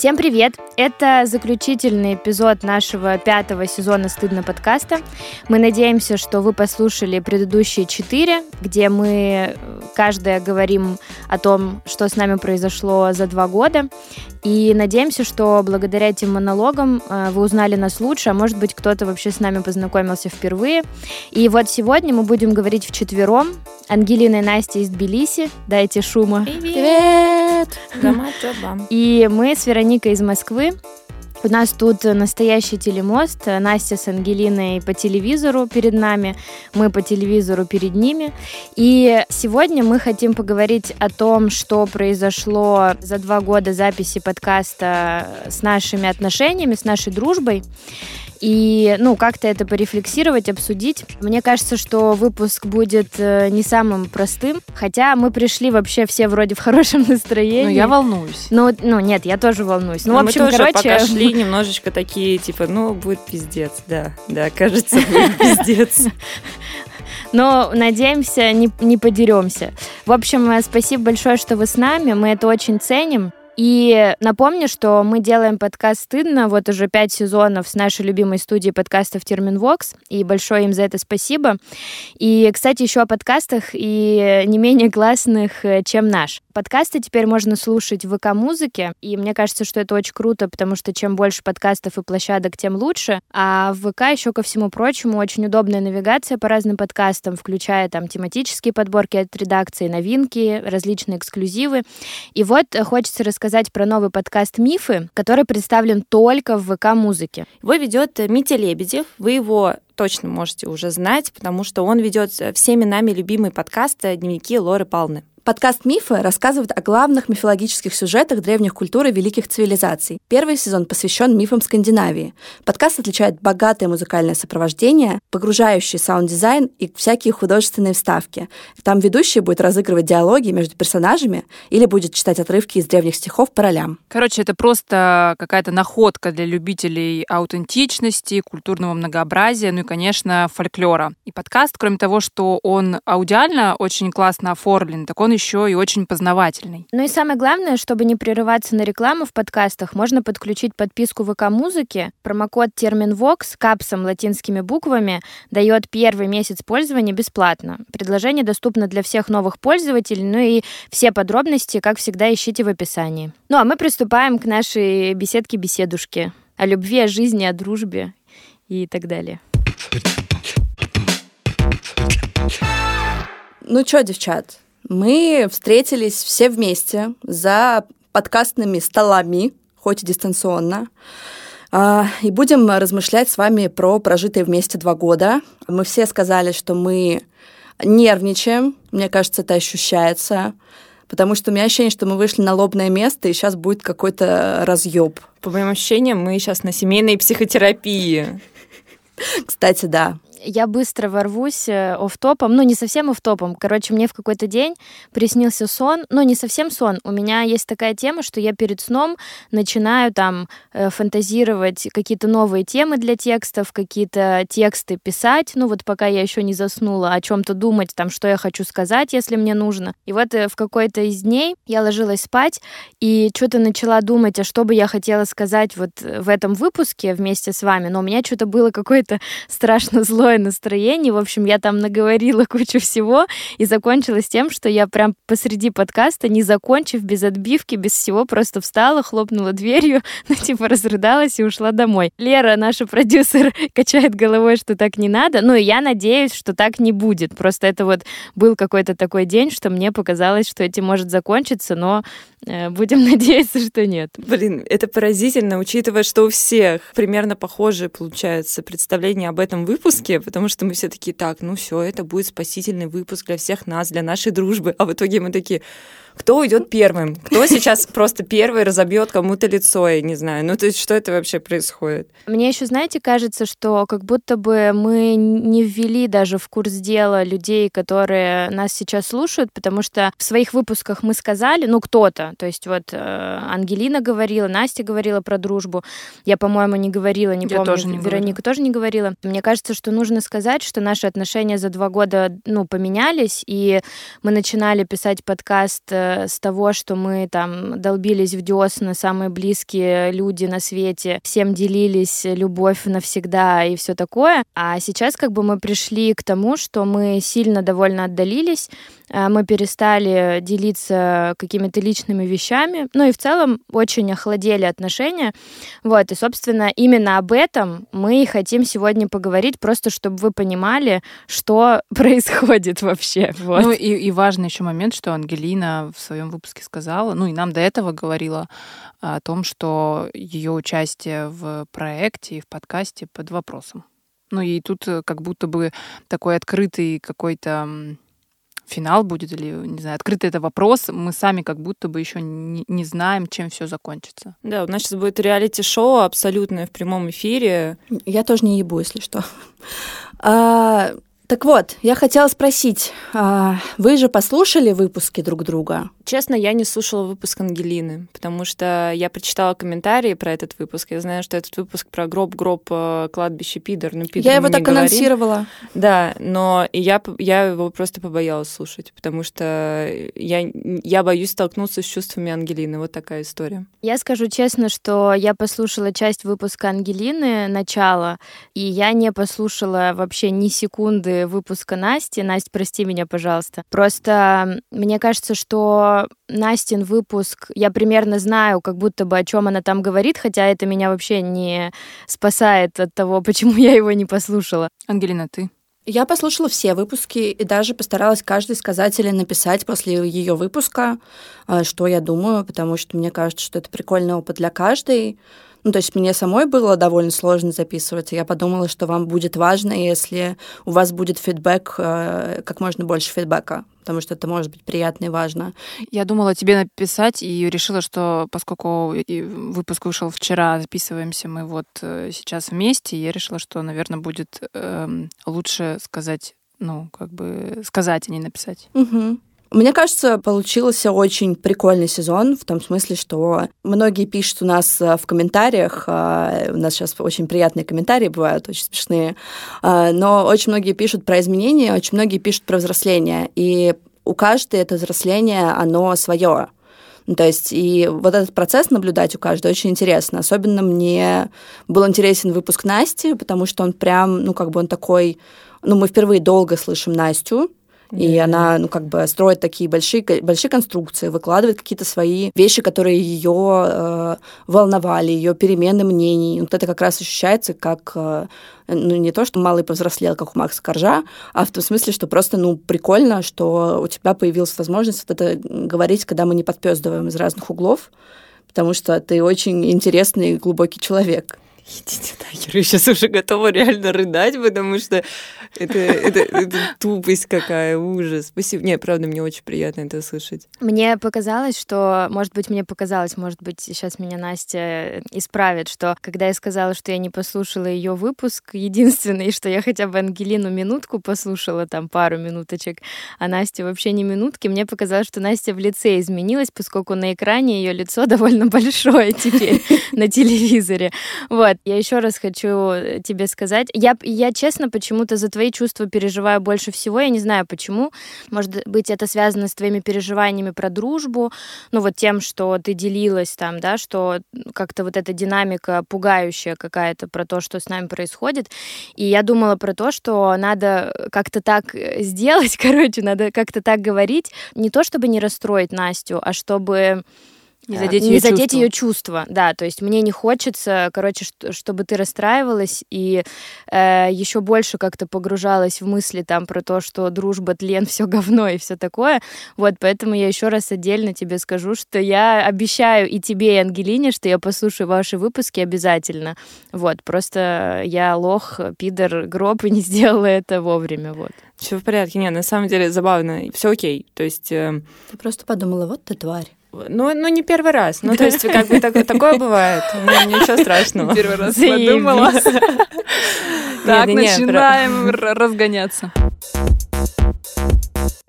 Всем привет! Это заключительный эпизод нашего пятого сезона «Стыдно» подкаста. Мы надеемся, что вы послушали предыдущие четыре, где мы каждая говорим о том, что с нами произошло за два года. И надеемся, что благодаря этим монологам э, вы узнали нас лучше, а может быть, кто-то вообще с нами познакомился впервые. И вот сегодня мы будем говорить вчетвером. Ангелина и Настя из Тбилиси. Дайте шума. Привет! И мы с Вероникой из Москвы. У нас тут настоящий телемост. Настя с Ангелиной по телевизору перед нами, мы по телевизору перед ними. И сегодня мы хотим поговорить о том, что произошло за два года записи подкаста с нашими отношениями, с нашей дружбой и, ну, как-то это порефлексировать, обсудить. Мне кажется, что выпуск будет э, не самым простым, хотя мы пришли вообще все вроде в хорошем настроении. Ну, я волнуюсь. Ну, ну нет, я тоже волнуюсь. Ну, Но в общем, мы тоже короче... пока шли немножечко такие, типа, ну, будет пиздец, да, да, кажется, будет пиздец. Но надеемся, не, не подеремся. В общем, э, спасибо большое, что вы с нами. Мы это очень ценим. И напомню, что мы делаем подкаст «Стыдно» вот уже пять сезонов с нашей любимой студией подкастов «Терминвокс», и большое им за это спасибо. И, кстати, еще о подкастах и не менее классных, э, чем наш. Подкасты теперь можно слушать в ВК-музыке, и мне кажется, что это очень круто, потому что чем больше подкастов и площадок, тем лучше. А в ВК еще ко всему прочему очень удобная навигация по разным подкастам, включая там тематические подборки от редакции, новинки, различные эксклюзивы. И вот э, хочется рассказать рассказать про новый подкаст «Мифы», который представлен только в ВК-музыке. Его ведет Митя Лебедев. Вы его точно можете уже знать, потому что он ведет всеми нами любимый подкаст «Дневники Лоры Палны». Подкаст «Мифы» рассказывает о главных мифологических сюжетах древних культур и великих цивилизаций. Первый сезон посвящен мифам Скандинавии. Подкаст отличает богатое музыкальное сопровождение, погружающий саунд-дизайн и всякие художественные вставки. Там ведущий будет разыгрывать диалоги между персонажами или будет читать отрывки из древних стихов по ролям. Короче, это просто какая-то находка для любителей аутентичности, культурного многообразия, ну и, конечно, фольклора. И подкаст, кроме того, что он аудиально очень классно оформлен, так он еще и очень познавательный. Ну и самое главное, чтобы не прерываться на рекламу в подкастах, можно подключить подписку ВК Музыки. Промокод термин Vox капсом латинскими буквами дает первый месяц пользования бесплатно. Предложение доступно для всех новых пользователей, ну и все подробности, как всегда, ищите в описании. Ну а мы приступаем к нашей беседке-беседушке о любви, о жизни, о дружбе и так далее. Ну что, девчат, мы встретились все вместе за подкастными столами, хоть и дистанционно, а, и будем размышлять с вами про прожитые вместе два года. Мы все сказали, что мы нервничаем, мне кажется, это ощущается, потому что у меня ощущение, что мы вышли на лобное место, и сейчас будет какой-то разъеб. По моим ощущениям, мы сейчас на семейной психотерапии. Кстати, да я быстро ворвусь э, оф-топом, ну, не совсем оф-топом. Короче, мне в какой-то день приснился сон, ну, не совсем сон. У меня есть такая тема, что я перед сном начинаю там э, фантазировать какие-то новые темы для текстов, какие-то тексты писать, ну, вот пока я еще не заснула, о чем-то думать, там, что я хочу сказать, если мне нужно. И вот э, в какой-то из дней я ложилась спать и что-то начала думать, а что бы я хотела сказать вот в этом выпуске вместе с вами, но у меня что-то было какое-то страшно злое плохое настроение. В общем, я там наговорила кучу всего, и закончилось тем, что я прям посреди подкаста, не закончив, без отбивки, без всего, просто встала, хлопнула дверью, ну, типа, разрыдалась и ушла домой. Лера, наша продюсер, качает головой, что так не надо. Ну, и я надеюсь, что так не будет. Просто это вот был какой-то такой день, что мне показалось, что этим может закончиться, но будем надеяться, что нет. Блин, это поразительно, учитывая, что у всех примерно похожие, получается, представления об этом выпуске, потому что мы все такие, так, ну все, это будет спасительный выпуск для всех нас, для нашей дружбы. А в итоге мы такие, кто уйдет первым? Кто сейчас просто первый разобьет кому-то лицо, я не знаю. Ну, то есть, что это вообще происходит? Мне еще, знаете, кажется, что как будто бы мы не ввели даже в курс дела людей, которые нас сейчас слушают, потому что в своих выпусках мы сказали, ну, кто-то, То есть вот э, Ангелина говорила, Настя говорила про дружбу. Я, по-моему, не говорила, не Я помню. тоже не Вероника тоже не говорила. Мне кажется, что нужно сказать, что наши отношения за два года, ну, поменялись, и мы начинали писать подкаст э, с того, что мы там долбились в десна, самые близкие люди на свете, всем делились любовь навсегда и все такое. А сейчас как бы мы пришли к тому, что мы сильно довольно отдалились, мы перестали делиться какими-то личными вещами, ну и в целом очень охладели отношения. Вот, и, собственно, именно об этом мы и хотим сегодня поговорить, просто чтобы вы понимали, что происходит вообще. Вот. Ну и, и важный еще момент, что Ангелина в своем выпуске сказала, ну и нам до этого говорила о том, что ее участие в проекте и в подкасте под вопросом. Ну и тут э, как будто бы такой открытый какой-то финал будет, или, не знаю, открытый это вопрос, мы сами как будто бы еще не, не знаем, чем все закончится. Да, у нас сейчас будет реалити-шоу абсолютное в прямом эфире. Я тоже не ебу, если что. Так вот, я хотела спросить, а, вы же послушали выпуски друг друга? Честно, я не слушала выпуск Ангелины, потому что я прочитала комментарии про этот выпуск. Я знаю, что этот выпуск про гроб-гроб э, кладбище Пидор. Ну, Пидор я его так говорим. анонсировала. Да, но я, я его просто побоялась слушать, потому что я, я боюсь столкнуться с чувствами Ангелины. Вот такая история. Я скажу честно, что я послушала часть выпуска Ангелины, начало, и я не послушала вообще ни секунды выпуска Насти. Настя, прости меня, пожалуйста. Просто мне кажется, что Настин выпуск, я примерно знаю, как будто бы о чем она там говорит, хотя это меня вообще не спасает от того, почему я его не послушала. Ангелина, ты? Я послушала все выпуски и даже постаралась каждый сказать или написать после ее выпуска, э, что я думаю, потому что мне кажется, что это прикольный опыт для каждой. Ну, то есть мне самой было довольно сложно записывать, я подумала, что вам будет важно, если у вас будет фидбэк, э, как можно больше фидбэка, потому что это может быть приятно и важно. Я думала тебе написать и решила, что поскольку выпуск вышел вчера, записываемся мы вот э, сейчас вместе, я решила, что, наверное, будет эм, лучше сказать, ну, как бы сказать, а не написать. Мгм. Мне кажется, получился очень прикольный сезон, в том смысле, что многие пишут у нас э, в комментариях, э, у нас сейчас очень приятные комментарии бывают, очень смешные, э, но очень многие пишут про изменения, очень многие пишут про взросление, и у каждой это взросление, оно свое. Ну, То есть и вот этот процесс наблюдать у каждой очень интересно. Особенно мне был интересен выпуск Насти, потому что он прям, ну, как бы он такой... Ну, мы впервые долго слышим Настю, и она, ну, как бы строит такие большие, большие конструкции, выкладывает какие-то свои вещи, которые ее э, волновали, ее перемены мнений. Вот это как раз ощущается как, э, ну, не то, что малый повзрослел, как у Макса Коржа, а в том смысле, что просто, ну, прикольно, что у тебя появилась возможность вот это говорить, когда мы не подпездываем из разных углов, потому что ты очень интересный и глубокий человек. Идите нахер, я сейчас уже готова реально рыдать, потому что это, это, это тупость какая, ужас. Спасибо. Не, правда, мне очень приятно это слышать. Мне показалось, что, может быть, мне показалось, может быть, сейчас меня Настя исправит, что когда я сказала, что я не послушала ее выпуск, единственный, что я хотя бы Ангелину минутку послушала, там пару минуточек, а Настя вообще не минутки, мне показалось, что Настя в лице изменилась, поскольку на экране ее лицо довольно большое теперь на телевизоре. Вот, я еще раз хочу тебе сказать, я, я честно почему-то за твои чувства переживаю больше всего, я не знаю почему, может быть, это связано с твоими переживаниями про дружбу, ну вот тем, что ты делилась там, да, что как-то вот эта динамика пугающая какая-то про то, что с нами происходит. И я думала про то, что надо как-то так сделать, короче, надо как-то так говорить, не то чтобы не расстроить Настю, а чтобы Не задеть не её задеть чувства. ее чувства, да, то есть мне не хочется, короче, чтобы ты расстраивалась и э, еще больше как-то погружалась в мысли там про то, что дружба, тлен, все говно и все такое, вот, поэтому я еще раз отдельно тебе скажу, что я обещаю и тебе, и Ангелине, что я послушаю ваши выпуски обязательно, вот, просто я лох, пидор, гроб и не сделала это вовремя, вот. Все в порядке. Не, на самом деле забавно. Все окей. То есть, э, Я просто подумала, вот ты тварь. Ну, ну, не первый раз. Ну, то есть, как бы так- такое бывает. Ну, ничего страшного. Первый раз подумала. Так, начинаем разгоняться.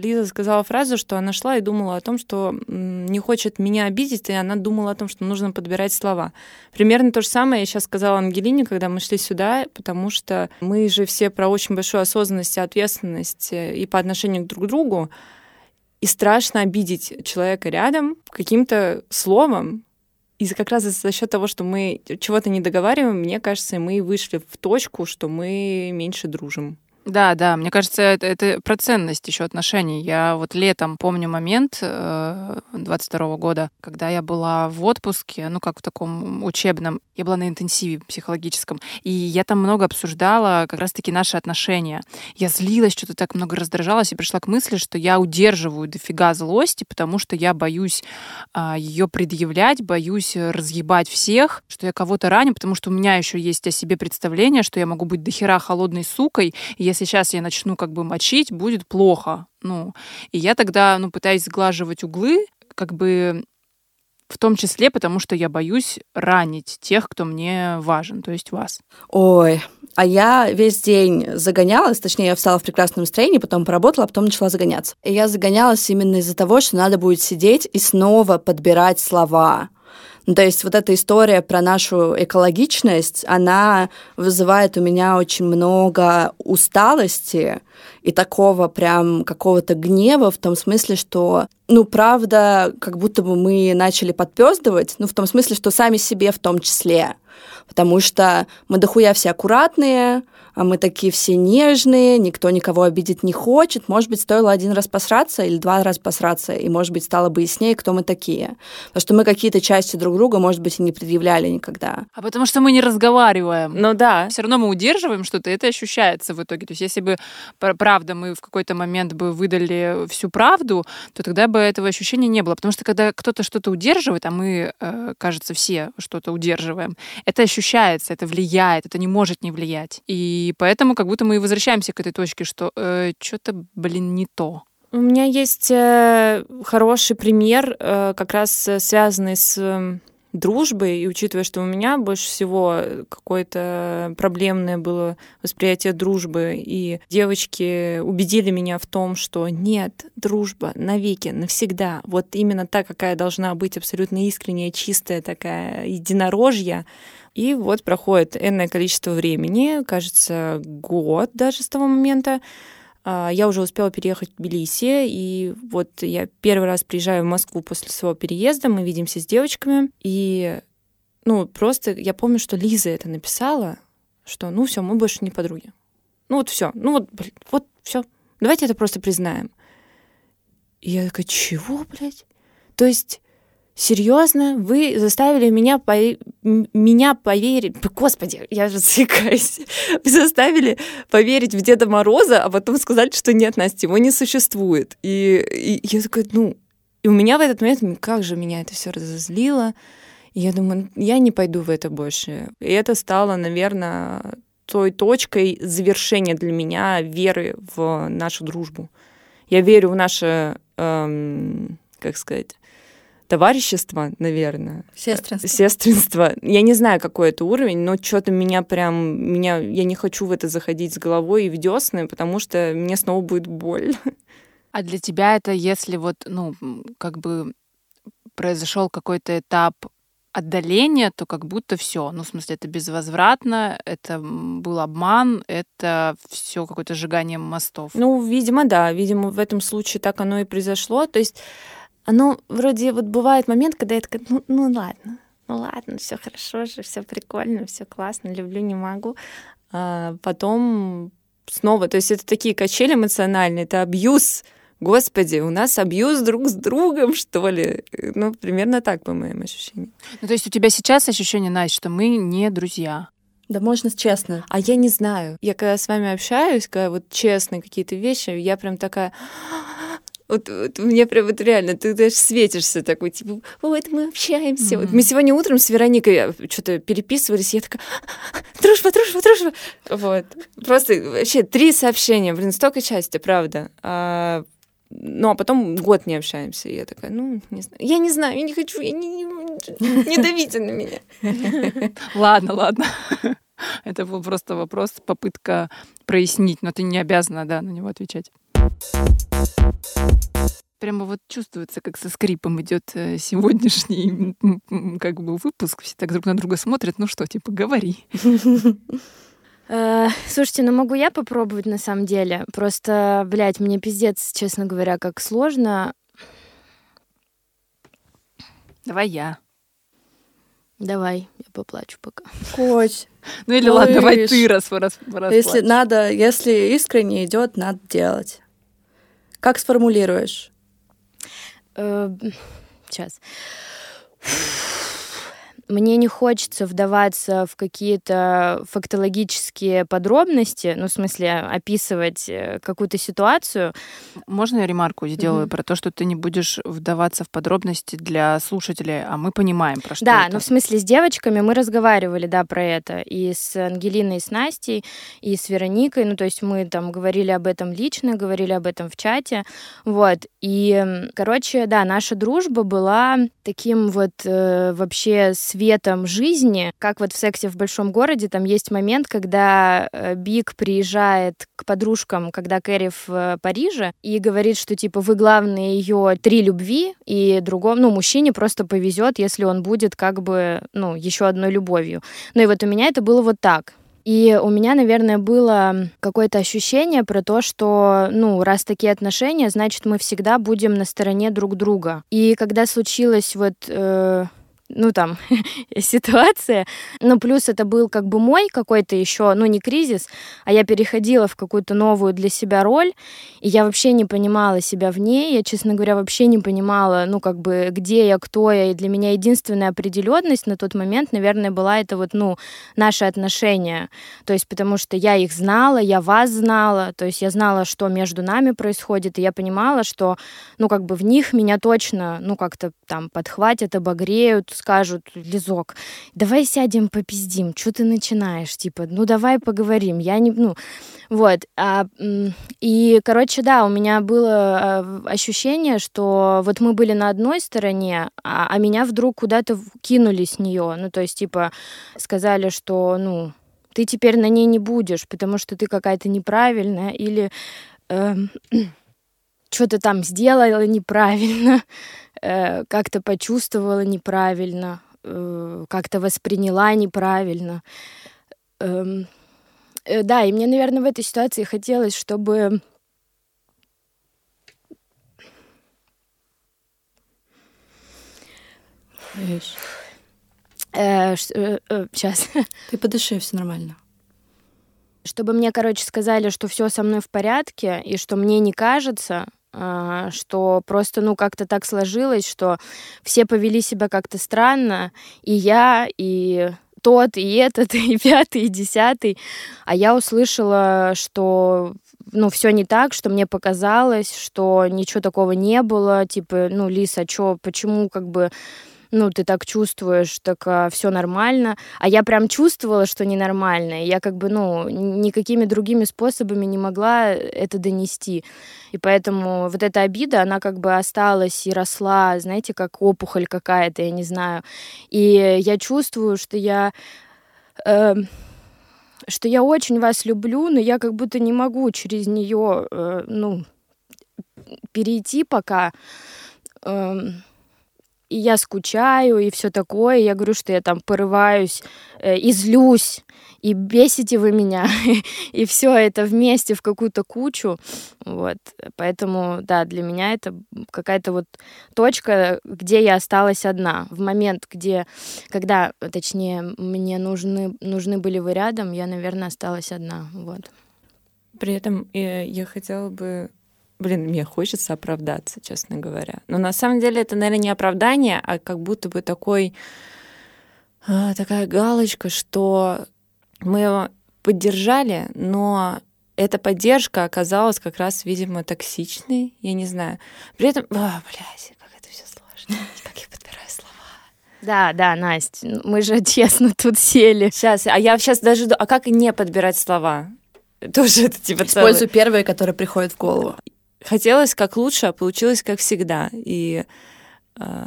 Лиза сказала фразу, что она шла и думала о том, что не хочет меня обидеть, и она думала о том, что нужно подбирать слова. Примерно то же самое я сейчас сказала Ангелине, когда мы шли сюда, потому что мы же все про очень большую осознанность и ответственность э, и по отношению друг к другу, и страшно обидеть человека рядом каким-то словом, и как раз за счет того, что мы чего-то не договариваем, мне кажется, мы вышли в точку, что мы меньше дружим. Да, да, мне кажется, это, это про ценность еще отношений. Я вот летом помню момент э, 22 года, когда я была в отпуске, ну как в таком учебном, я была на интенсиве психологическом, и я там много обсуждала как раз-таки наши отношения. Я злилась, что-то так много раздражалась, и пришла к мысли, что я удерживаю дофига злости, потому что я боюсь э, ее предъявлять, боюсь разъебать всех, что я кого-то раню, потому что у меня еще есть о себе представление, что я могу быть дохера холодной сукой, и если сейчас я начну как бы мочить, будет плохо. Ну, и я тогда, ну, пытаюсь сглаживать углы, как бы в том числе потому, что я боюсь ранить тех, кто мне важен, то есть вас. Ой, а я весь день загонялась, точнее, я встала в прекрасном настроении, потом поработала, а потом начала загоняться. И я загонялась именно из-за того, что надо будет сидеть и снова подбирать слова. Ну, то есть вот эта история про нашу экологичность, она вызывает у меня очень много усталости и такого прям какого-то гнева в том смысле, что, ну, правда, как будто бы мы начали подпездывать, ну, в том смысле, что сами себе в том числе. Потому что мы дохуя все аккуратные, мы такие все нежные, никто никого обидеть не хочет. Может быть, стоило один раз посраться или два раза посраться, и, может быть, стало бы яснее, кто мы такие. Потому что мы какие-то части друг друга, может быть, и не предъявляли никогда. А потому что мы не разговариваем. Ну да. Все равно мы удерживаем что-то, и это ощущается в итоге. То есть если бы, правда, мы в какой-то момент бы выдали всю правду, то тогда бы этого ощущения не было. Потому что когда кто-то что-то удерживает, а мы, э, кажется, все что-то удерживаем, это ощущается, это влияет, это не может не влиять. И и поэтому как будто мы и возвращаемся к этой точке, что э, что-то, блин, не то. У меня есть э, хороший пример, э, как раз э, связанный с э, дружбой, и учитывая, что у меня больше всего какое-то проблемное было восприятие дружбы, и девочки убедили меня в том, что нет, дружба навеки, навсегда, вот именно та, какая должна быть, абсолютно искренняя, чистая такая единорожья, и вот проходит энное количество времени, кажется, год даже с того момента. А, я уже успела переехать в Тбилиси, и вот я первый раз приезжаю в Москву после своего переезда, мы видимся с девочками, и ну, просто я помню, что Лиза это написала, что ну все, мы больше не подруги. Ну вот все, ну вот, блин, вот все, давайте это просто признаем. И я такая, чего, блядь? То есть серьезно, вы заставили меня, по... меня поверить... Господи, я же заикаюсь. Вы заставили поверить в Деда Мороза, а потом сказать, что нет, Настя, его не существует. И, и я такая, ну... И у меня в этот момент, как же меня это все разозлило. И я думаю, я не пойду в это больше. И это стало, наверное, той точкой завершения для меня веры в нашу дружбу. Я верю в наше, эм, как сказать, товарищество, наверное. Сестринство. Сестринство. Я не знаю, какой это уровень, но что-то меня прям... Меня, я не хочу в это заходить с головой и в десны, потому что мне снова будет боль. А для тебя это, если вот, ну, как бы произошел какой-то этап отдаления, то как будто все. Ну, в смысле, это безвозвратно, это был обман, это все какое-то сжигание мостов. Ну, видимо, да. Видимо, в этом случае так оно и произошло. То есть оно вроде вот бывает момент, когда я такая, ну, ну ладно, ну ладно, все хорошо же, все прикольно, все классно, люблю, не могу. А потом снова, то есть это такие качели эмоциональные, это абьюз. Господи, у нас абьюз друг с другом, что ли? Ну, примерно так, по моим ощущениям. Ну, то есть у тебя сейчас ощущение, Настя, что мы не друзья? Да можно честно. А я не знаю. Я когда с вами общаюсь, когда вот честные какие-то вещи, я прям такая вот, вот мне прям вот реально, ты даже светишься такой, типа, вот мы общаемся. Mm-hmm. Вот мы сегодня утром с Вероникой э, что-то переписывались, я такая, дружба, дружба, дружба. Вот. Просто вообще три сообщения, блин, столько счастья, правда. А, ну, а потом год не общаемся. И я такая, ну, не знаю. Я не знаю, я не хочу, я не, не, не давите на меня. Ладно, ладно. Это был просто вопрос, попытка прояснить, но ты не обязана, да, на него отвечать. Прямо вот чувствуется, как со скрипом идет э, сегодняшний как бы выпуск. Все так друг на друга смотрят. Ну что, типа, говори. Э, слушайте, ну могу я попробовать на самом деле. Просто, блядь, мне пиздец, честно говоря, как сложно. Давай я. Давай, я поплачу пока. Коть. Ну или ладно, давай ты раз, раз, раз Если надо, если искренне идет, надо делать. Как сформулируешь? Сейчас. Мне не хочется вдаваться в какие-то фактологические подробности, ну, в смысле, описывать э, какую-то ситуацию. Можно я ремарку сделаю mm-hmm. про то, что ты не будешь вдаваться в подробности для слушателей, а мы понимаем, про что Да, это. ну, в смысле, с девочками мы разговаривали, да, про это. И с Ангелиной, и с Настей, и с Вероникой. Ну, то есть мы там говорили об этом лично, говорили об этом в чате. Вот. И, короче, да, наша дружба была таким вот э, вообще светом жизни, как вот в «Сексе в большом городе», там есть момент, когда э, Биг приезжает к подружкам, когда Кэрри в э, Париже, и говорит, что, типа, вы главные ее три любви, и другому, ну, мужчине просто повезет, если он будет как бы, ну, еще одной любовью. Ну и вот у меня это было вот так. И у меня, наверное, было какое-то ощущение про то, что, ну, раз такие отношения, значит, мы всегда будем на стороне друг друга. И когда случилось вот... Э, ну, там, ситуация. Ну, плюс это был как бы мой какой-то еще, ну, не кризис, а я переходила в какую-то новую для себя роль, и я вообще не понимала себя в ней, я, честно говоря, вообще не понимала, ну, как бы, где я, кто я, и для меня единственная определенность на тот момент, наверное, была это вот, ну, наши отношения, то есть потому что я их знала, я вас знала, то есть я знала, что между нами происходит, и я понимала, что, ну, как бы в них меня точно, ну, как-то там подхватят, обогреют, скажут, Лизок, давай сядем попиздим, что ты начинаешь, типа, ну давай поговорим, я не, ну, вот, а, и, короче, да, у меня было а, ощущение, что вот мы были на одной стороне, а, а меня вдруг куда-то кинули с нее, ну, то есть, типа, сказали, что, ну, ты теперь на ней не будешь, потому что ты какая-то неправильная, или э, что-то там сделала неправильно, э, как-то почувствовала неправильно, э, как-то восприняла неправильно. Эм, э, да, и мне, наверное, в этой ситуации хотелось, чтобы Видишь? Э, э, э, сейчас. Ты подыши, все нормально. Чтобы мне, короче, сказали, что все со мной в порядке, и что мне не кажется, что просто, ну, как-то так сложилось, что все повели себя как-то странно, и я, и тот, и этот, и пятый, и десятый. А я услышала, что ну, все не так, что мне показалось, что ничего такого не было, типа, ну, Лиса, чё, почему, как бы, ну, ты так чувствуешь, так а, все нормально. А я прям чувствовала, что ненормально. И я как бы, ну, никакими другими способами не могла это донести. И поэтому вот эта обида, она как бы осталась и росла, знаете, как опухоль какая-то, я не знаю. И я чувствую, что я... Э, что я очень вас люблю, но я как будто не могу через нее, э, ну, перейти пока. Э, и я скучаю, и все такое. Я говорю, что я там порываюсь э, и и бесите вы меня, и все это вместе в какую-то кучу. Вот. Поэтому, да, для меня это какая-то вот точка, где я осталась одна. В момент, где, когда, точнее, мне нужны, нужны были вы рядом, я, наверное, осталась одна. Вот. При этом э, я хотела бы Блин, мне хочется оправдаться, честно говоря. Но на самом деле это, наверное, не оправдание, а как будто бы такой, а, такая галочка, что мы его поддержали, но эта поддержка оказалась как раз, видимо, токсичной, я не знаю. При этом, о, блядь, как это все сложно, как я подбираю слова. Да, да, Настя, мы же честно тут сели. Сейчас, а я сейчас даже... А как не подбирать слова? Тоже это типа Используй целый... первые, которые приходят в голову хотелось как лучше, а получилось как всегда. И э,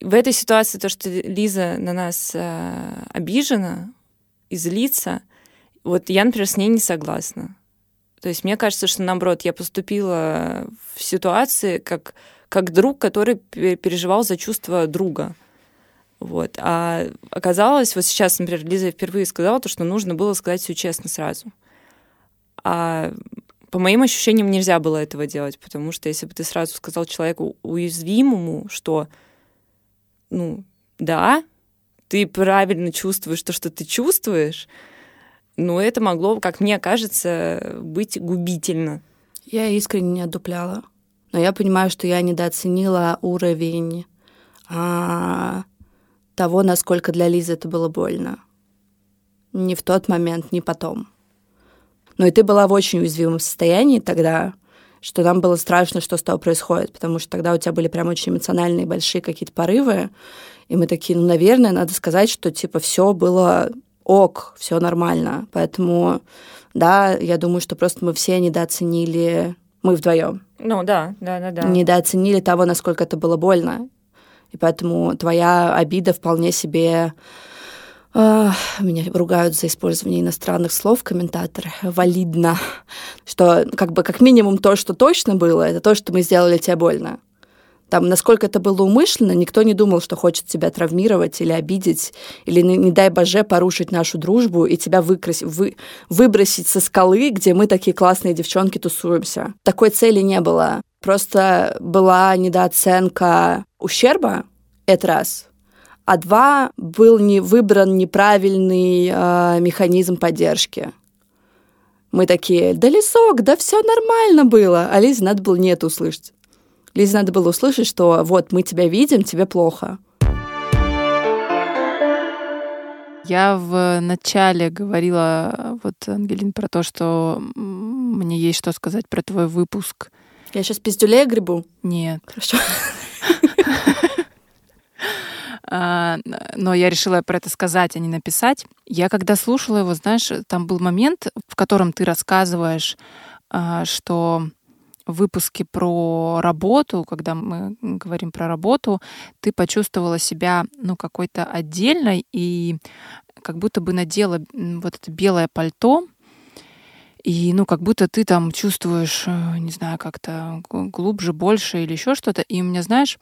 в этой ситуации то, что Лиза на нас э, обижена и злится, вот я, например, с ней не согласна. То есть мне кажется, что наоборот, я поступила в ситуации как, как друг, который переживал за чувства друга. Вот. А оказалось, вот сейчас, например, Лиза впервые сказала то, что нужно было сказать все честно сразу. А по моим ощущениям нельзя было этого делать, потому что если бы ты сразу сказал человеку уязвимому, что, ну, да, ты правильно чувствуешь то, что ты чувствуешь, но это могло, как мне кажется, быть губительно. Я искренне не отдупляла. Но я понимаю, что я недооценила уровень а, того, насколько для Лизы это было больно. Не в тот момент, не потом. Но и ты была в очень уязвимом состоянии тогда, что нам было страшно, что с тобой происходит, потому что тогда у тебя были прям очень эмоциональные большие какие-то порывы, и мы такие, ну, наверное, надо сказать, что типа все было ок, все нормально. Поэтому, да, я думаю, что просто мы все недооценили, мы вдвоем. Ну да, да, да, да. Недооценили того, насколько это было больно. И поэтому твоя обида вполне себе меня ругают за использование иностранных слов комментаторы. Валидно. Что как бы как минимум то, что точно было, это то, что мы сделали тебе больно. Там, насколько это было умышленно, никто не думал, что хочет тебя травмировать или обидеть, или, не, дай боже, порушить нашу дружбу и тебя выкрасить, вы, выбросить со скалы, где мы такие классные девчонки тусуемся. Такой цели не было. Просто была недооценка ущерба, это раз. А два, был не выбран неправильный э, механизм поддержки. Мы такие, да лесок, да все нормально было. А Лизе надо было нет услышать. Лизе надо было услышать, что вот мы тебя видим, тебе плохо. Я в начале говорила, вот, Ангелин, про то, что мне есть что сказать про твой выпуск. Я сейчас пиздюлей грибу? Нет. Хорошо. А, но я решила про это сказать, а не написать. Я когда слушала его, знаешь, там был момент, в котором ты рассказываешь, а, что выпуске про работу, когда мы говорим про работу, ты почувствовала себя, ну, какой-то отдельной и как будто бы надела вот это белое пальто, и, ну, как будто ты там чувствуешь, э, не знаю, как-то глубже, больше или еще что-то. И у меня, знаешь,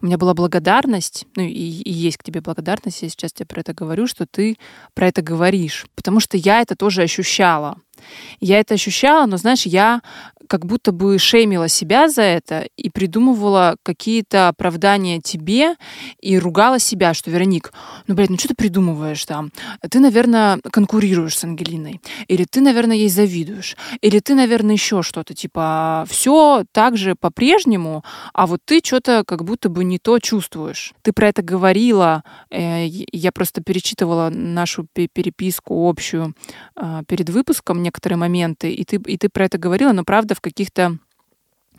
у меня была благодарность, ну, и, и есть к тебе благодарность, я сейчас тебе про это говорю, что ты про это говоришь. Потому что я это тоже ощущала. Я это ощущала, но, знаешь, я как будто бы шеймила себя за это и придумывала какие-то оправдания тебе и ругала себя, что, Вероник, ну, блядь, ну что ты придумываешь там? Ты, наверное, конкурируешь с Ангелиной. Или ты, наверное, ей завидуешь. Или ты, наверное, еще что-то. Типа, все так же по-прежнему, а вот ты что-то как будто бы не то чувствуешь. Ты про это говорила. Э, я просто перечитывала нашу переписку общую а, перед выпуском некоторые моменты, и ты, и ты про это говорила, но правда в каких-то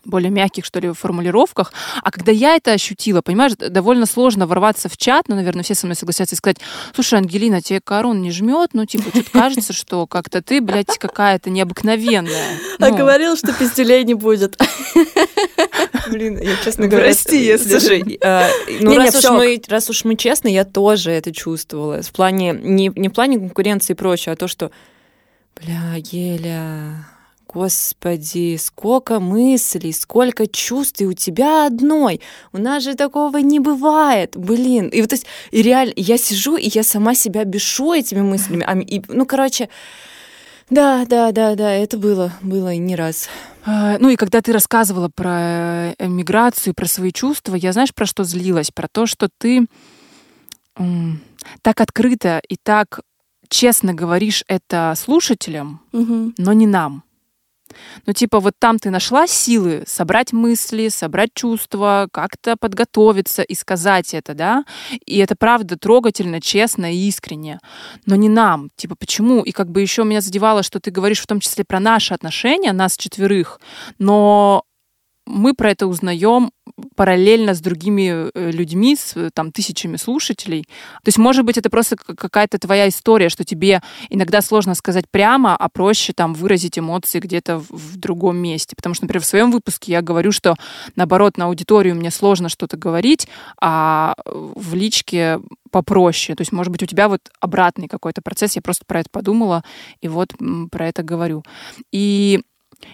более мягких, что ли, формулировках. А когда я это ощутила, понимаешь, довольно сложно ворваться в чат, ну, наверное, все со мной согласятся и сказать, слушай, Ангелина, тебе корон не жмет, ну, типа, тут кажется, что как-то ты, блядь, какая-то необыкновенная. А ну. говорил, что пиздюлей не будет. Блин, я честно говоря... Прости, если... Слушай, а, ну, раз, уж мы, раз уж мы честны, я тоже это чувствовала. В плане, не, не в плане конкуренции и прочее, а то, что Бля, Еля, Господи, сколько мыслей, сколько чувств, и у тебя одной. У нас же такого не бывает. Блин. И вот то есть, и реально, я сижу, и я сама себя бешу этими мыслями. А, и, ну, короче, да, да, да, да, это было, было и не раз. А, ну и когда ты рассказывала про эмиграцию, про свои чувства, я знаешь, про что злилась? Про то, что ты так открыто и так честно говоришь это слушателям, угу. но не нам. Ну, типа, вот там ты нашла силы собрать мысли, собрать чувства, как-то подготовиться и сказать это, да? И это правда трогательно, честно и искренне. Но не нам. Типа, почему? И как бы еще меня задевало, что ты говоришь в том числе про наши отношения, нас четверых, но мы про это узнаем параллельно с другими э, людьми, с э, там, тысячами слушателей. То есть, может быть, это просто какая-то твоя история, что тебе иногда сложно сказать прямо, а проще там выразить эмоции где-то в, другом месте. Потому что, например, в своем выпуске я говорю, что наоборот, на аудиторию мне сложно что-то говорить, а в личке попроще. То есть, может быть, у тебя вот обратный какой-то процесс, я просто про это подумала, и вот про это говорю. И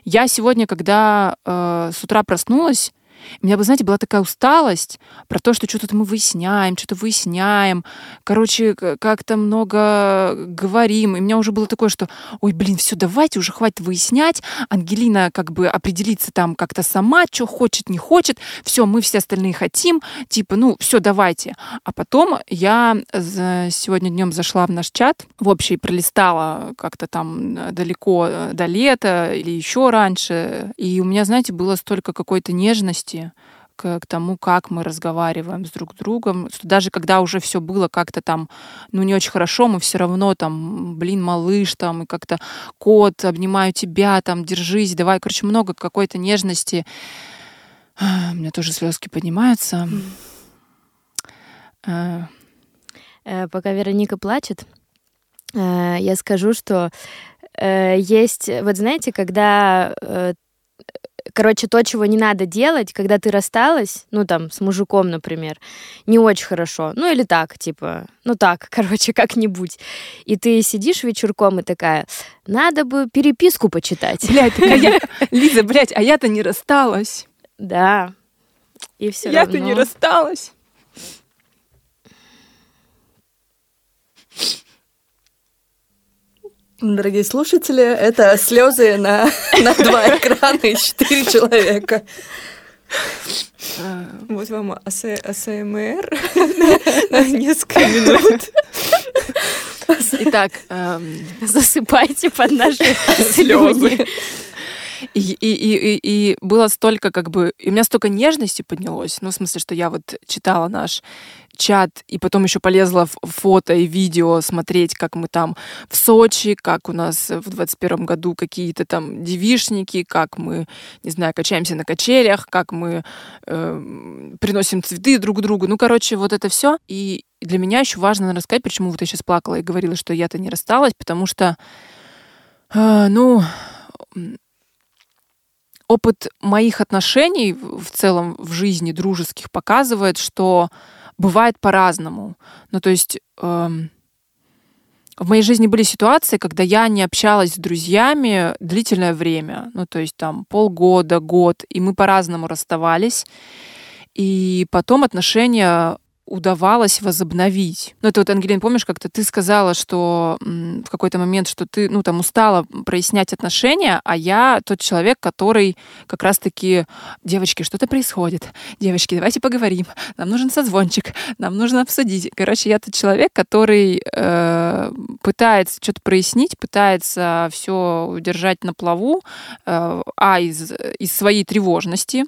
Я сегодня, когда э, с утра проснулась, у меня, вы знаете, была такая усталость про то, что что-то мы выясняем, что-то выясняем. Короче, как-то много говорим. И у меня уже было такое, что, ой, блин, все, давайте уже хватит выяснять. Ангелина как бы определится там как-то сама, что хочет, не хочет. Все, мы все остальные хотим. Типа, ну, все, давайте. А потом я сегодня днем зашла в наш чат, в общий пролистала как-то там далеко э, до лета или еще раньше. И у меня, знаете, было столько какой-то нежности, нежности к, к тому, как мы разговариваем с друг другом. Что даже когда уже все было как-то там, ну, не очень хорошо, мы все равно там, блин, малыш, там, и как-то кот, обнимаю тебя, там, держись, давай. Короче, много какой-то нежности. У меня тоже слезки поднимаются. Э, пока Вероника плачет, э, я скажу, что есть, вот знаете, когда короче, то, чего не надо делать, когда ты рассталась, ну, там, с мужиком, например, не очень хорошо. Ну, или так, типа, ну, так, короче, как-нибудь. И ты сидишь вечерком и такая, надо бы переписку почитать. Блядь, а я... Лиза, блядь, а я-то не рассталась. Да. И все Я-то не рассталась. Дорогие слушатели, это слезы на, на два экрана и четыре человека. А, вот вам АСМР на несколько минут. Итак, эм, засыпайте под наши слезы. И, и, и, и было столько как бы... И у меня столько нежности поднялось. Ну, в смысле, что я вот читала наш чат, и потом еще полезла в фото и видео смотреть, как мы там в Сочи, как у нас в 21 году какие-то там девишники, как мы, не знаю, качаемся на качелях, как мы э, приносим цветы друг другу. Ну, короче, вот это все. И для меня еще важно наверное, рассказать, почему вот я сейчас плакала и говорила, что я-то не рассталась, потому что, э, ну, опыт моих отношений в целом в жизни дружеских показывает, что бывает по-разному. Ну, то есть эм, в моей жизни были ситуации, когда я не общалась с друзьями длительное время, ну, то есть там полгода, год, и мы по-разному расставались. И потом отношения удавалось возобновить. Ну, это вот, Ангелин, помнишь, как-то ты сказала, что в какой-то момент, что ты, ну, там, устала прояснять отношения, а я тот человек, который как раз-таки, девочки, что-то происходит, девочки, давайте поговорим, нам нужен созвончик, нам нужно обсудить. Короче, я тот человек, который э, пытается что-то прояснить, пытается все удержать на плаву, э, а, из, из своей тревожности,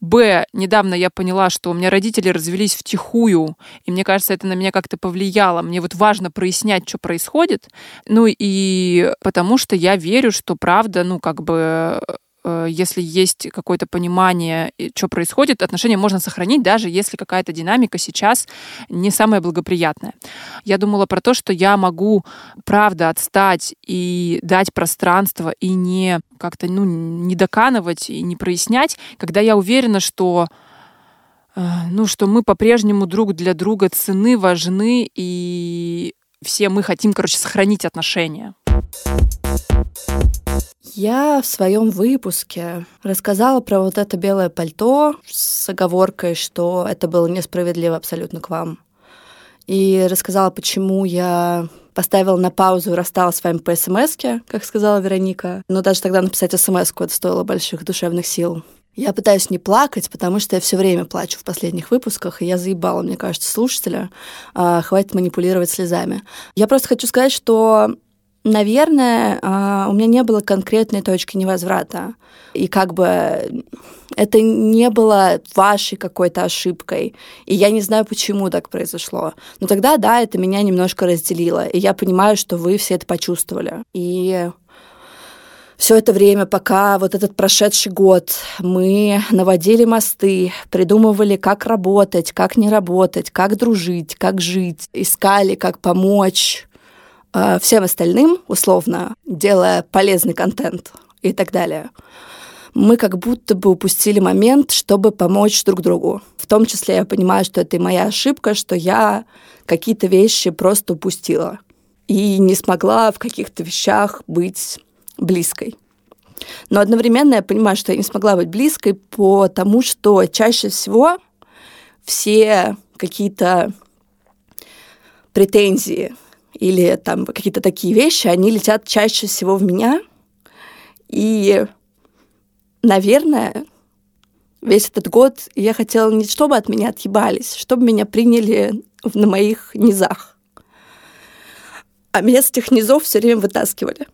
б, недавно я поняла, что у меня родители развелись втихую, люблю. И мне кажется, это на меня как-то повлияло. Мне вот важно прояснять, что происходит. Ну и потому что я верю, что правда, ну как бы э, если есть какое-то понимание, что происходит, отношения можно сохранить, даже если какая-то динамика сейчас не самая благоприятная. Я думала про то, что я могу, правда, отстать и дать пространство и не как-то, ну, не доканывать и не прояснять, когда я уверена, что ну, что мы по-прежнему друг для друга цены, важны, и все мы хотим, короче, сохранить отношения. Я в своем выпуске рассказала про вот это белое пальто с оговоркой, что это было несправедливо абсолютно к вам. И рассказала, почему я поставила на паузу и рассталась с вами по смс как сказала Вероника. Но даже тогда написать смс это стоило больших душевных сил. Я пытаюсь не плакать, потому что я все время плачу в последних выпусках, и я заебала, мне кажется, слушателя. А, хватит манипулировать слезами. Я просто хочу сказать, что Наверное, а, у меня не было конкретной точки невозврата. И как бы это не было вашей какой-то ошибкой. И я не знаю, почему так произошло. Но тогда, да, это меня немножко разделило. И я понимаю, что вы все это почувствовали. И все это время, пока вот этот прошедший год мы наводили мосты, придумывали, как работать, как не работать, как дружить, как жить, искали, как помочь э, всем остальным, условно, делая полезный контент и так далее, мы как будто бы упустили момент, чтобы помочь друг другу. В том числе я понимаю, что это и моя ошибка, что я какие-то вещи просто упустила и не смогла в каких-то вещах быть близкой. Но одновременно я понимаю, что я не смогла быть близкой, потому что чаще всего все какие-то претензии или там какие-то такие вещи, они летят чаще всего в меня. И, наверное, весь этот год я хотела не чтобы от меня отъебались, чтобы меня приняли на моих низах. А меня с этих низов все время вытаскивали.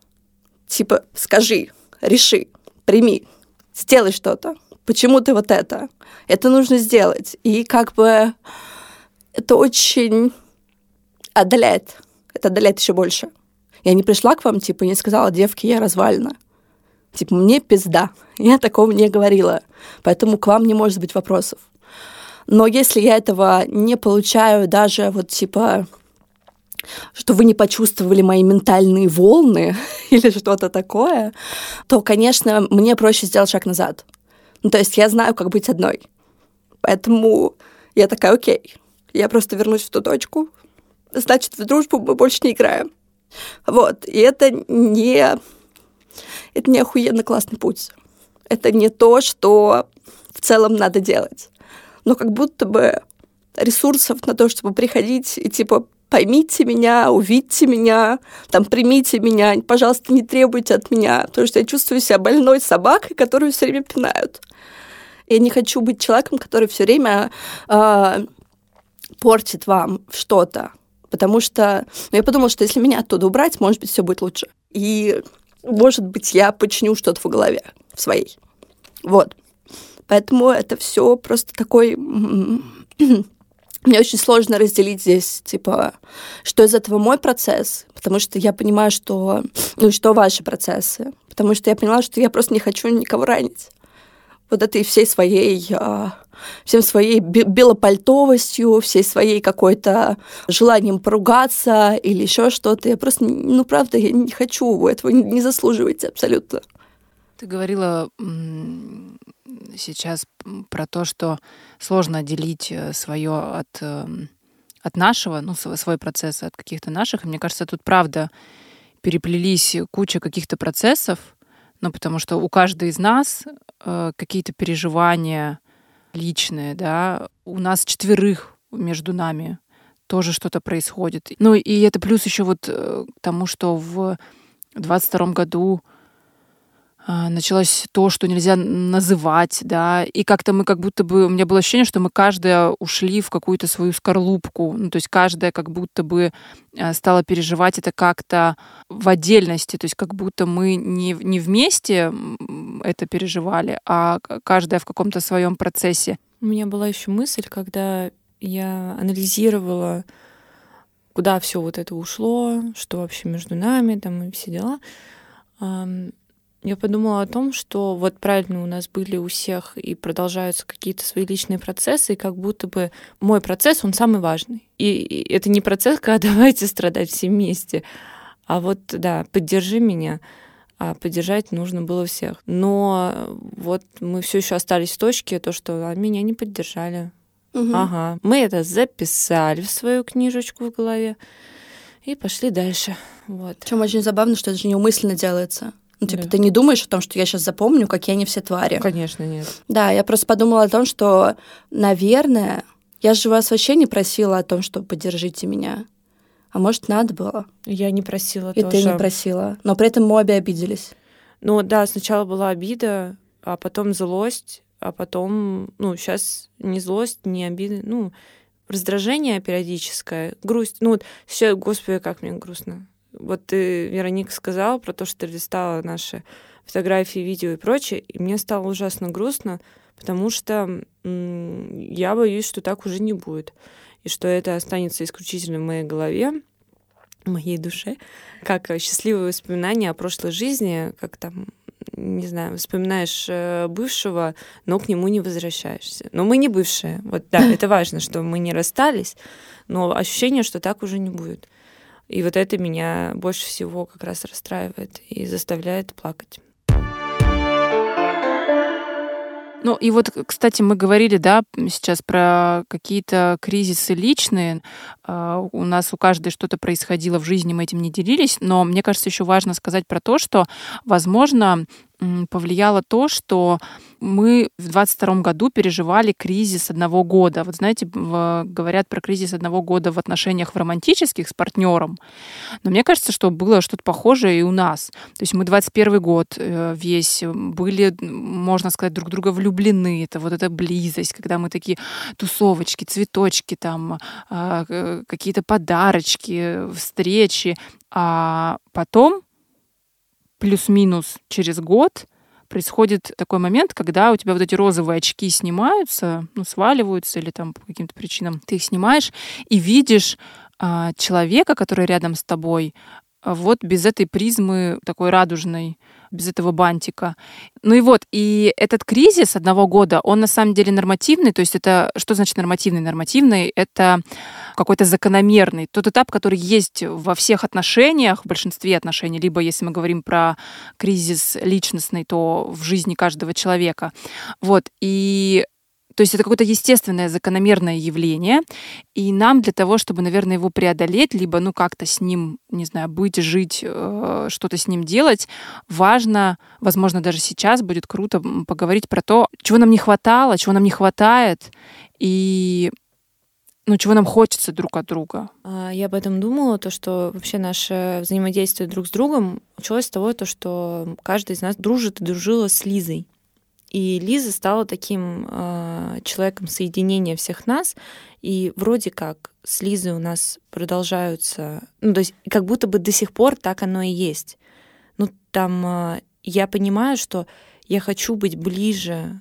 Типа, скажи, реши, прими, сделай что-то. Почему ты вот это? Это нужно сделать. И как бы это очень отдаляет. Это отдаляет еще больше. Я не пришла к вам, типа, не сказала, девки, я развалена. Типа, мне пизда. Я такого не говорила. Поэтому к вам не может быть вопросов. Но если я этого не получаю даже вот типа что вы не почувствовали мои ментальные волны или что-то такое, то, конечно, мне проще сделать шаг назад. Ну, то есть я знаю, как быть одной. Поэтому я такая, окей, я просто вернусь в ту точку, значит, в дружбу мы больше не играем. Вот, и это не... Это не охуенно классный путь. Это не то, что в целом надо делать. Но как будто бы ресурсов на то, чтобы приходить и, типа, поймите меня, увидьте меня, там, примите меня, пожалуйста, не требуйте от меня, потому что я чувствую себя больной собакой, которую все время пинают. Я не хочу быть человеком, который все время э, портит вам что-то, потому что ну, я подумала, что если меня оттуда убрать, может быть, все будет лучше. И, может быть, я починю что-то в голове в своей. Вот. Поэтому это все просто такой мне очень сложно разделить здесь, типа, что из этого мой процесс, потому что я понимаю, что, ну, что ваши процессы, потому что я поняла, что я просто не хочу никого ранить. Вот этой всей своей, а, всем своей белопальтовостью, всей своей какой-то желанием поругаться или еще что-то. Я просто, ну, правда, я не хочу этого, не заслуживаете абсолютно. Ты говорила сейчас про то, что сложно отделить э, свое от, эм, от нашего, ну, свой процесс от каких-то наших. И мне кажется, тут правда переплелись куча каких-то процессов, ну, потому что у каждой из нас э, какие-то переживания личные, да, у нас четверых между нами тоже что-то происходит. Ну, и это плюс еще вот э, к тому, что в 22 году началось то, что нельзя называть, да, и как-то мы как будто бы, у меня было ощущение, что мы каждая ушли в какую-то свою скорлупку, ну, то есть каждая как будто бы а, стала переживать это как-то в отдельности, то есть как будто мы не, не вместе это переживали, а каждая в каком-то своем процессе. У меня была еще мысль, когда я анализировала, куда все вот это ушло, что вообще между нами, там и все дела я подумала о том, что вот правильно у нас были у всех и продолжаются какие-то свои личные процессы, и как будто бы мой процесс, он самый важный. И, это не процесс, когда давайте страдать все вместе, а вот, да, поддержи меня, а поддержать нужно было всех. Но вот мы все еще остались в точке, то, что а, меня не поддержали. Угу. Ага. Мы это записали в свою книжечку в голове и пошли дальше. Вот. Чем очень забавно, что это же неумысленно делается. Ну, типа, да. ты не думаешь о том, что я сейчас запомню, какие они все твари. Конечно, нет. Да, я просто подумала о том, что, наверное, я же вас вообще не просила о том, что поддержите меня. А может, надо было? Я не просила И тоже. ты не просила. Но при этом мы обе обиделись. Ну да, сначала была обида, а потом злость, а потом, ну, сейчас не злость, не обида, ну, раздражение периодическое, грусть. Ну, вот сейчас, господи, как мне грустно. Вот ты, Вероника, сказала про то, что ты листала наши фотографии, видео и прочее, и мне стало ужасно грустно, потому что я боюсь, что так уже не будет, и что это останется исключительно в моей голове, в моей душе, как счастливые воспоминания о прошлой жизни, как там не знаю, вспоминаешь э, бывшего, но к нему не возвращаешься. Но мы не бывшие. Вот да, это важно, что мы не расстались, но ощущение, что так уже не будет. И вот это меня больше всего как раз расстраивает и заставляет плакать. Ну и вот, кстати, мы говорили, да, сейчас про какие-то кризисы личные. А, у нас у каждой что-то происходило в жизни, мы этим не делились, но мне кажется, еще важно сказать про то, что, возможно, повлияло то, что мы в 22 году переживали кризис одного года. Вот знаете, говорят про кризис одного года в отношениях в романтических с партнером. Но мне кажется, что было что-то похожее и у нас. То есть мы 21 год э, весь были, можно сказать, друг друга влюблены. Это вот эта близость, когда мы такие тусовочки, цветочки, там а, какие-то подарочки, встречи. А потом плюс-минус через год происходит такой момент, когда у тебя вот эти розовые очки снимаются, ну, сваливаются или там по каким-то причинам ты их снимаешь и видишь а, человека, который рядом с тобой, а, вот без этой призмы такой радужной, без этого бантика. Ну и вот, и этот кризис одного года, он на самом деле нормативный, то есть это, что значит нормативный? Нормативный — это какой-то закономерный, тот этап, который есть во всех отношениях, в большинстве отношений, либо если мы говорим про кризис личностный, то в жизни каждого человека. Вот, и то есть это какое-то естественное, закономерное явление, и нам для того, чтобы, наверное, его преодолеть, либо, ну, как-то с ним, не знаю, быть, жить, э, что-то с ним делать, важно, возможно, даже сейчас будет круто поговорить про то, чего нам не хватало, чего нам не хватает, и ну, чего нам хочется друг от друга. А, я об этом думала, то, что вообще наше взаимодействие друг с другом началось с того, то, что каждый из нас дружит и дружила с Лизой. И Лиза стала таким э, человеком соединения всех нас. И вроде как с Лизой у нас продолжаются, ну, то есть как будто бы до сих пор так оно и есть. Ну, там э, я понимаю, что я хочу быть ближе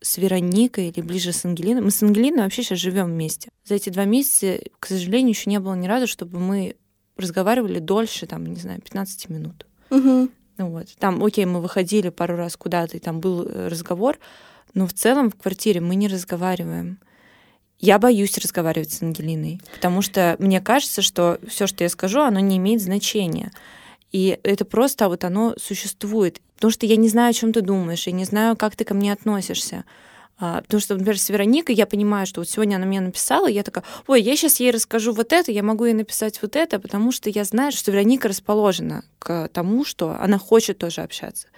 с Вероникой или ближе с Ангелиной. Мы с Ангелиной вообще сейчас живем вместе. За эти два месяца, к сожалению, еще не было ни разу, чтобы мы разговаривали дольше, там, не знаю, 15 минут. Угу. Вот. Там, окей, мы выходили пару раз куда-то, и там был э, разговор, но в целом в квартире мы не разговариваем. Я боюсь разговаривать с Ангелиной, потому что мне кажется, что все, что я скажу, оно не имеет значения. И это просто вот оно существует. Потому что я не знаю, о чем ты думаешь, я не знаю, как ты ко мне относишься. А, потому что, например, с Вероникой я понимаю, что вот сегодня она мне написала, и я такая, ой, я сейчас ей расскажу вот это, я могу ей написать вот это, потому что я знаю, что Вероника расположена к тому, что она хочет тоже общаться.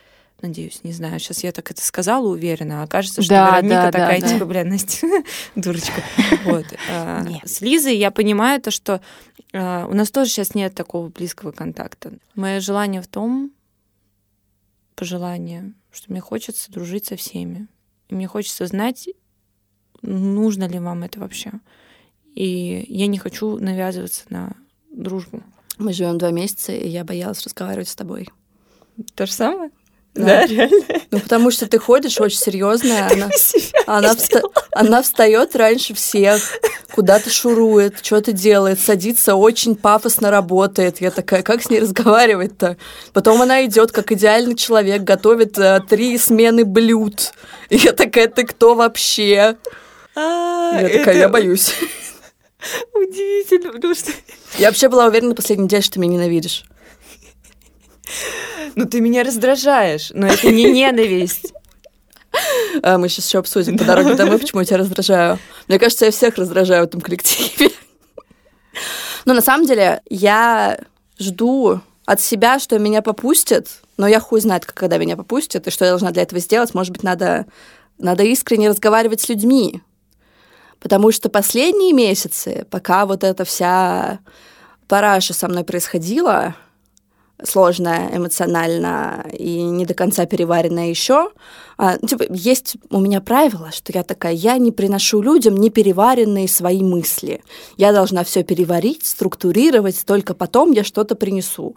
Надеюсь, не знаю, сейчас я так это сказала уверенно, а кажется, что да, Вероника да, такая, да, типа, да. бля, Настя, дурочка. Вот. А, с Лизой я понимаю то, что а, у нас тоже сейчас нет такого близкого контакта. Мое желание в том, пожелание, что мне хочется дружить со всеми. И мне хочется знать, нужно ли вам это вообще. И я не хочу навязываться на дружбу. Мы живем два месяца, и я боялась разговаривать с тобой. То же самое? Да, да реально. Ну, потому что ты ходишь очень серьезная, она, она, вста, она встает раньше всех, куда-то шурует, что-то делает, садится, очень пафосно работает. Я такая, как с ней разговаривать-то? Потом она идет, как идеальный человек, готовит э, три смены блюд. И я такая, ты кто вообще? А, я такая, я боюсь. Удивительно, потому что... Я вообще была уверена последний день, что ты меня ненавидишь. Ну, ты меня раздражаешь, но это не ненависть. А, мы сейчас еще обсудим по дороге домой, почему я тебя раздражаю. Мне кажется, я всех раздражаю в этом коллективе. Но на самом деле я жду от себя, что меня попустят, но я хуй знает, когда меня попустят, и что я должна для этого сделать. Может быть, надо, надо искренне разговаривать с людьми. Потому что последние месяцы, пока вот эта вся параша со мной происходила, сложная эмоционально и не до конца переваренная еще. А, ну, типа, есть у меня правило, что я такая, я не приношу людям непереваренные свои мысли. Я должна все переварить, структурировать, только потом я что-то принесу.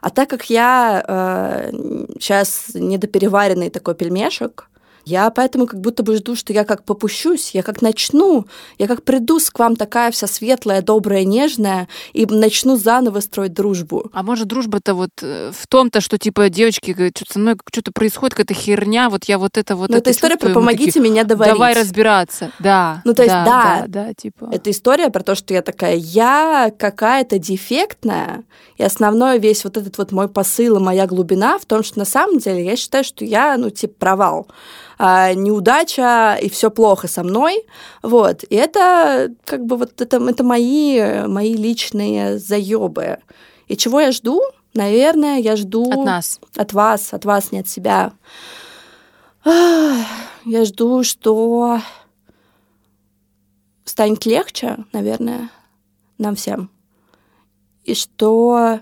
А так как я э, сейчас недопереваренный такой пельмешек, я поэтому как будто бы жду, что я как попущусь, я как начну, я как приду к вам такая вся светлая, добрая, нежная, и начну заново строить дружбу. А может, дружба-то вот э, в том-то, что типа девочки говорят, что со мной что-то происходит, какая-то херня, вот я вот это вот Ну, это история про «помогите такие, меня доварить». Давай разбираться, да. Ну, то есть, да, да, да, да, типа. Это история про то, что я такая, я какая-то дефектная, и основной весь вот этот вот мой посыл и моя глубина в том, что на самом деле я считаю, что я, ну, типа, провал а, неудача, и все плохо со мной. Вот. И это как бы вот это, это мои, мои личные заебы. И чего я жду? Наверное, я жду... От нас. От вас, от вас, не от себя. Я жду, что станет легче, наверное, нам всем. И что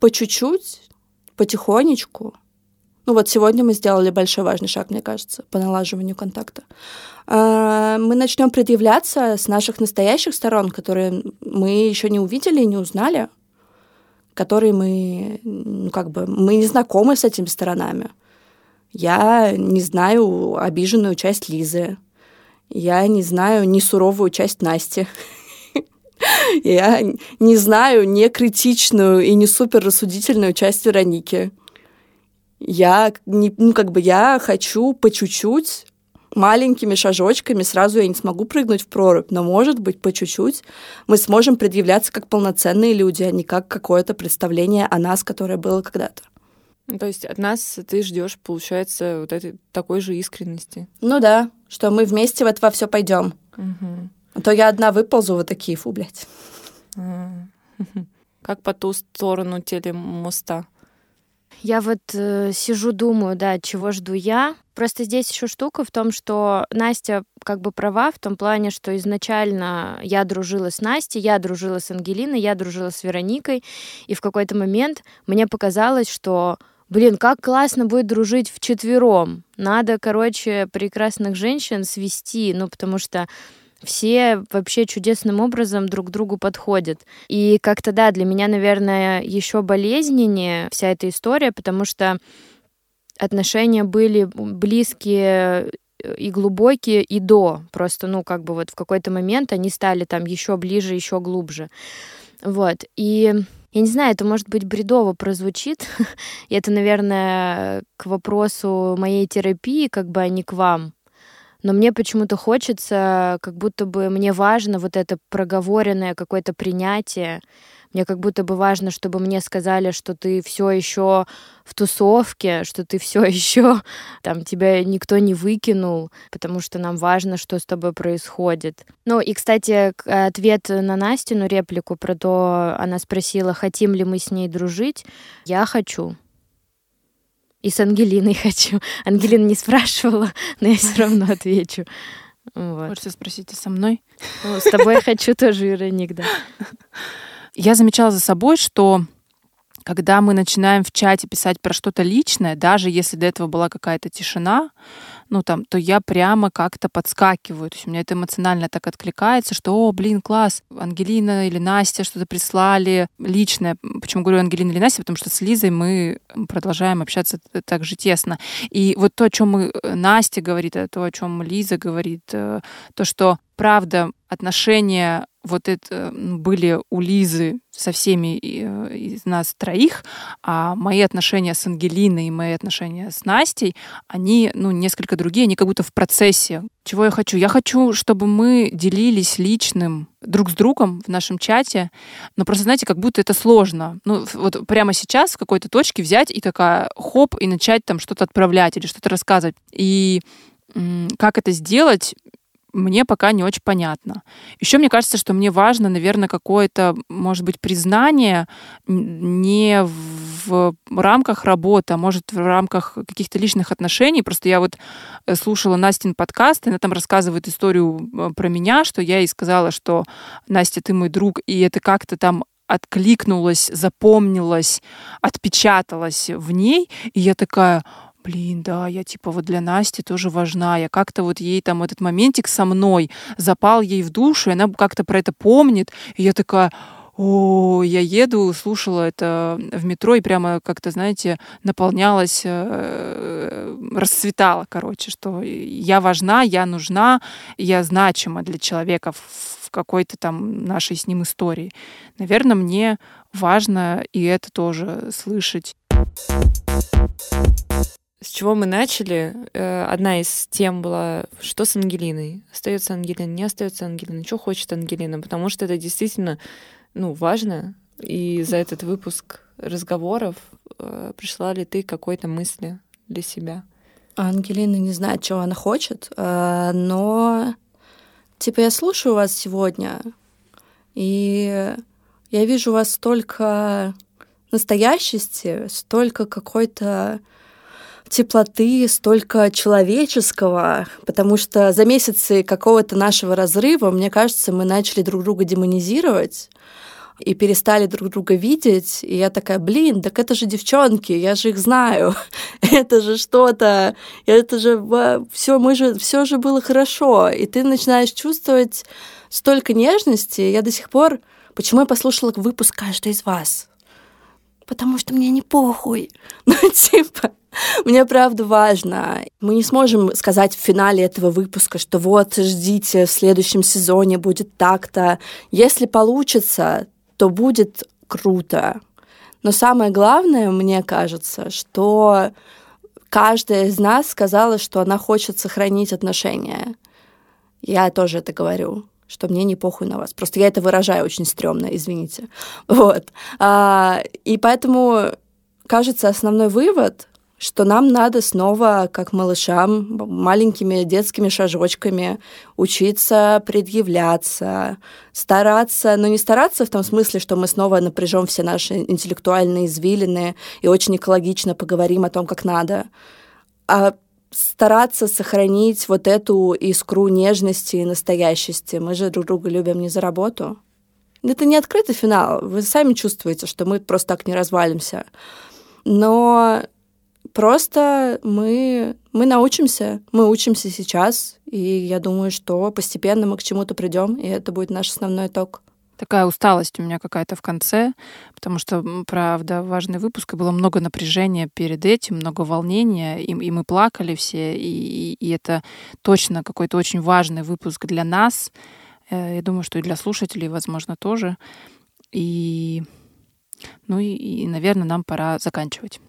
по чуть-чуть, потихонечку, ну вот сегодня мы сделали большой важный шаг, мне кажется, по налаживанию контакта. А, мы начнем предъявляться с наших настоящих сторон, которые мы еще не увидели и не узнали, которые мы, ну как бы, мы не знакомы с этими сторонами. Я не знаю обиженную часть Лизы. Я не знаю не суровую часть Насти. Я не знаю не критичную и не супер рассудительную часть Вероники. Я, не, ну, как бы я хочу по чуть-чуть маленькими шажочками, сразу я не смогу прыгнуть в прорубь, но, может быть, по чуть-чуть мы сможем предъявляться как полноценные люди, а не как какое-то представление о нас, которое было когда-то. То есть от нас ты ждешь, получается, вот этой такой же искренности. Ну да, что мы вместе в это во все пойдем. Угу. А то я одна выползу, вот такие, фу, блядь. Как по ту сторону телемоста? Я вот э, сижу, думаю, да, чего жду я. Просто здесь еще штука в том, что Настя как бы права в том плане, что изначально я дружила с Настей, я дружила с Ангелиной, я дружила с Вероникой, и в какой-то момент мне показалось, что блин, как классно будет дружить в четвером. Надо, короче, прекрасных женщин свести, ну, потому что все вообще чудесным образом друг к другу подходят. И как-то, да, для меня, наверное, еще болезненнее вся эта история, потому что отношения были близкие и глубокие и до. Просто, ну, как бы вот в какой-то момент они стали там еще ближе, еще глубже. Вот. И я не знаю, это может быть бредово прозвучит. и это, наверное, к вопросу моей терапии, как бы, а не к вам но мне почему-то хочется, как будто бы мне важно вот это проговоренное какое-то принятие. Мне как будто бы важно, чтобы мне сказали, что ты все еще в тусовке, что ты все еще там тебя никто не выкинул, потому что нам важно, что с тобой происходит. Ну и, кстати, ответ на Настину реплику про то, она спросила, хотим ли мы с ней дружить. Я хочу. И с Ангелиной хочу. Ангелина не спрашивала, но я все равно отвечу. Вот. Можете спросить, и со мной? Ну, с тобой я хочу тоже, Вероник, да. Я замечала за собой, что когда мы начинаем в чате писать про что-то личное, даже если до этого была какая-то тишина, ну там, то я прямо как-то подскакиваю. То есть у меня это эмоционально так откликается, что, о, блин, класс, Ангелина или Настя что-то прислали личное. Почему говорю Ангелина или Настя? Потому что с Лизой мы продолжаем общаться так же тесно. И вот то, о чем э, Настя говорит, а то, о чем Лиза говорит, э, то, что правда отношения вот это были у Лизы со всеми э, из нас троих, а мои отношения с Ангелиной и мои отношения с Настей, они, ну, несколько другие, они как будто в процессе. Чего я хочу? Я хочу, чтобы мы делились личным друг с другом в нашем чате, но просто, знаете, как будто это сложно. Ну, вот прямо сейчас в какой-то точке взять и такая хоп, и начать там что-то отправлять или что-то рассказывать. И как это сделать, мне пока не очень понятно. Еще мне кажется, что мне важно, наверное, какое-то, может быть, признание не в рамках работы, а может в рамках каких-то личных отношений. Просто я вот э, слушала Настин подкаст, и она там рассказывает историю э, про меня, что я ей сказала, что Настя, ты мой друг, и это как-то там откликнулось, запомнилось, отпечаталось в ней, и я такая, блин, да, я типа вот для Насти тоже важна, я как-то вот ей там этот моментик со мной запал ей в душу, и она как-то про это помнит, и я такая, о, я еду, слушала это в метро и прямо как-то, знаете, наполнялась, э, расцветала, короче, что я важна, я нужна, я значима для человека в какой-то там нашей с ним истории. Наверное, мне важно и это тоже слышать. С чего мы начали? Э, одна из тем была, что с Ангелиной? Остается Ангелина, не остается Ангелина? Что хочет Ангелина? Потому что это действительно ну, важно. И за этот выпуск разговоров э, пришла ли ты какой-то мысли для себя? Ангелина не знает, чего она хочет, э, но типа я слушаю вас сегодня, и я вижу вас столько настоящести, столько какой-то теплоты, столько человеческого, потому что за месяцы какого-то нашего разрыва, мне кажется, мы начали друг друга демонизировать и перестали друг друга видеть. И я такая, блин, так это же девчонки, я же их знаю. это же что-то, это же все, мы же, все же было хорошо. И ты начинаешь чувствовать столько нежности. Я до сих пор... Почему я послушала выпуск каждой из вас? Потому что мне не похуй. Ну, типа, мне правда важно. Мы не сможем сказать в финале этого выпуска, что вот, ждите, в следующем сезоне будет так-то. Если получится, то будет круто. Но самое главное, мне кажется, что каждая из нас сказала, что она хочет сохранить отношения. Я тоже это говорю что мне не похуй на вас. Просто я это выражаю очень стрёмно, извините. Вот. А, и поэтому, кажется, основной вывод что нам надо снова, как малышам, маленькими детскими шажочками учиться предъявляться, стараться, но не стараться в том смысле, что мы снова напряжем все наши интеллектуальные извилины и очень экологично поговорим о том, как надо, а стараться сохранить вот эту искру нежности и настоящести. Мы же друг друга любим не за работу. Это не открытый финал. Вы сами чувствуете, что мы просто так не развалимся. Но Просто мы, мы научимся, мы учимся сейчас, и я думаю, что постепенно мы к чему-то придем, и это будет наш основной итог. Такая усталость у меня какая-то в конце, потому что, правда, важный выпуск, и было много напряжения перед этим, много волнения, и, и мы плакали все, и, и это точно какой-то очень важный выпуск для нас. Э, я думаю, что и для слушателей, возможно, тоже. И, ну и, и наверное, нам пора заканчивать.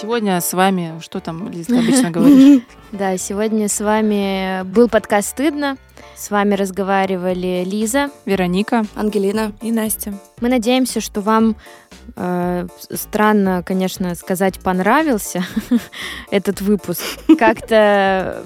Сегодня с вами, что там, Лиз, обычно говоришь? Да, сегодня с вами был подкаст «Стыдно». С вами разговаривали Лиза, Вероника, Ангелина и Настя. Мы надеемся, что вам э, странно, конечно, сказать понравился этот выпуск. Как-то,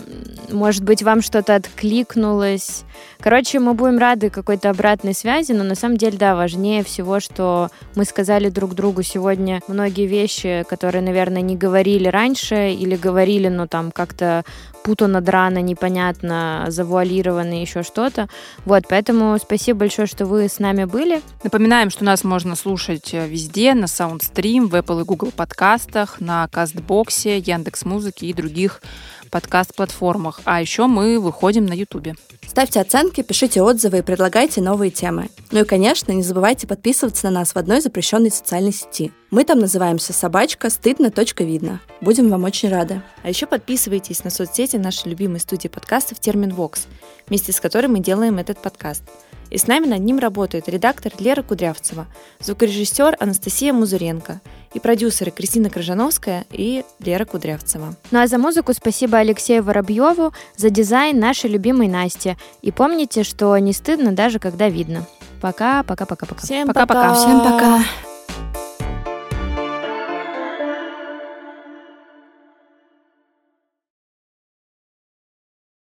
может быть, вам что-то откликнулось. Короче, мы будем рады какой-то обратной связи, но на самом деле, да, важнее всего, что мы сказали друг другу сегодня многие вещи, которые, наверное, не говорили раньше или говорили, но там как-то путано, драно, непонятно, завуалировано, еще что-то. Вот, поэтому спасибо большое, что вы с нами были. Напоминаем, что нас можно слушать э, везде, на SoundStream, в Apple и Google подкастах, на Кастбоксе, Яндекс Музыке и других подкаст-платформах. А еще мы выходим на Ютубе. Ставьте оценки, пишите отзывы и предлагайте новые темы. Ну и, конечно, не забывайте подписываться на нас в одной запрещенной социальной сети. Мы там называемся «Собачка стыдно. Видно». Будем вам очень рады. А еще подписывайтесь на соцсети нашей любимой студии подкастов «Термин Вокс», вместе с которой мы делаем этот подкаст – и с нами над ним работает редактор Лера Кудрявцева, звукорежиссер Анастасия Музуренко и продюсеры Кристина Крыжановская и Лера Кудрявцева. Ну а за музыку спасибо Алексею Воробьеву, за дизайн нашей любимой Насти. И помните, что не стыдно даже когда видно. Пока, пока, пока, пока. Всем пока. пока. Всем пока.